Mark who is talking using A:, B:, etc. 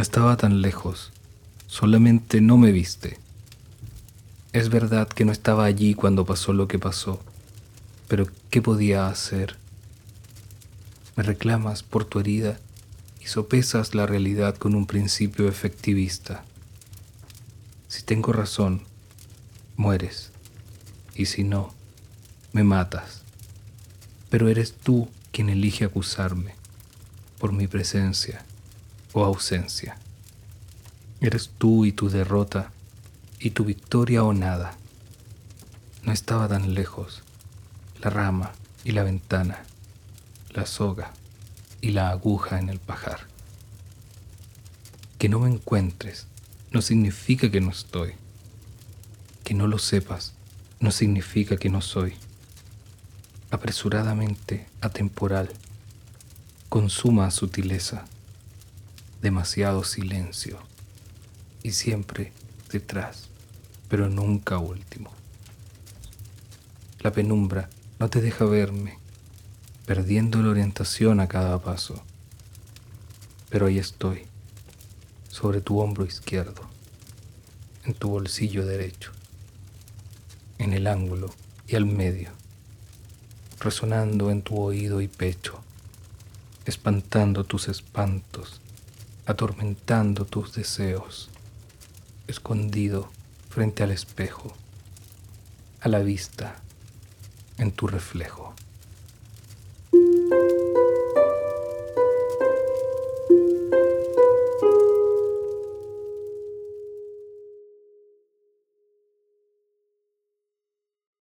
A: estaba tan lejos, solamente no me viste. Es verdad que no estaba allí cuando pasó lo que pasó, pero ¿qué podía hacer? Me reclamas por tu herida y sopesas la realidad con un principio efectivista. Si tengo razón, mueres, y si no, me matas. Pero eres tú quien elige acusarme por mi presencia o ausencia. Eres tú y tu derrota y tu victoria o nada. No estaba tan lejos la rama y la ventana, la soga y la aguja en el pajar. Que no me encuentres no significa que no estoy. Que no lo sepas no significa que no soy. Apresuradamente atemporal, con suma sutileza, demasiado silencio y siempre detrás, pero nunca último. La penumbra no te deja verme, perdiendo la orientación a cada paso, pero ahí estoy, sobre tu hombro izquierdo, en tu bolsillo derecho, en el ángulo y al medio, resonando en tu oído y pecho, espantando tus espantos atormentando tus deseos, escondido frente al espejo, a la vista, en tu reflejo.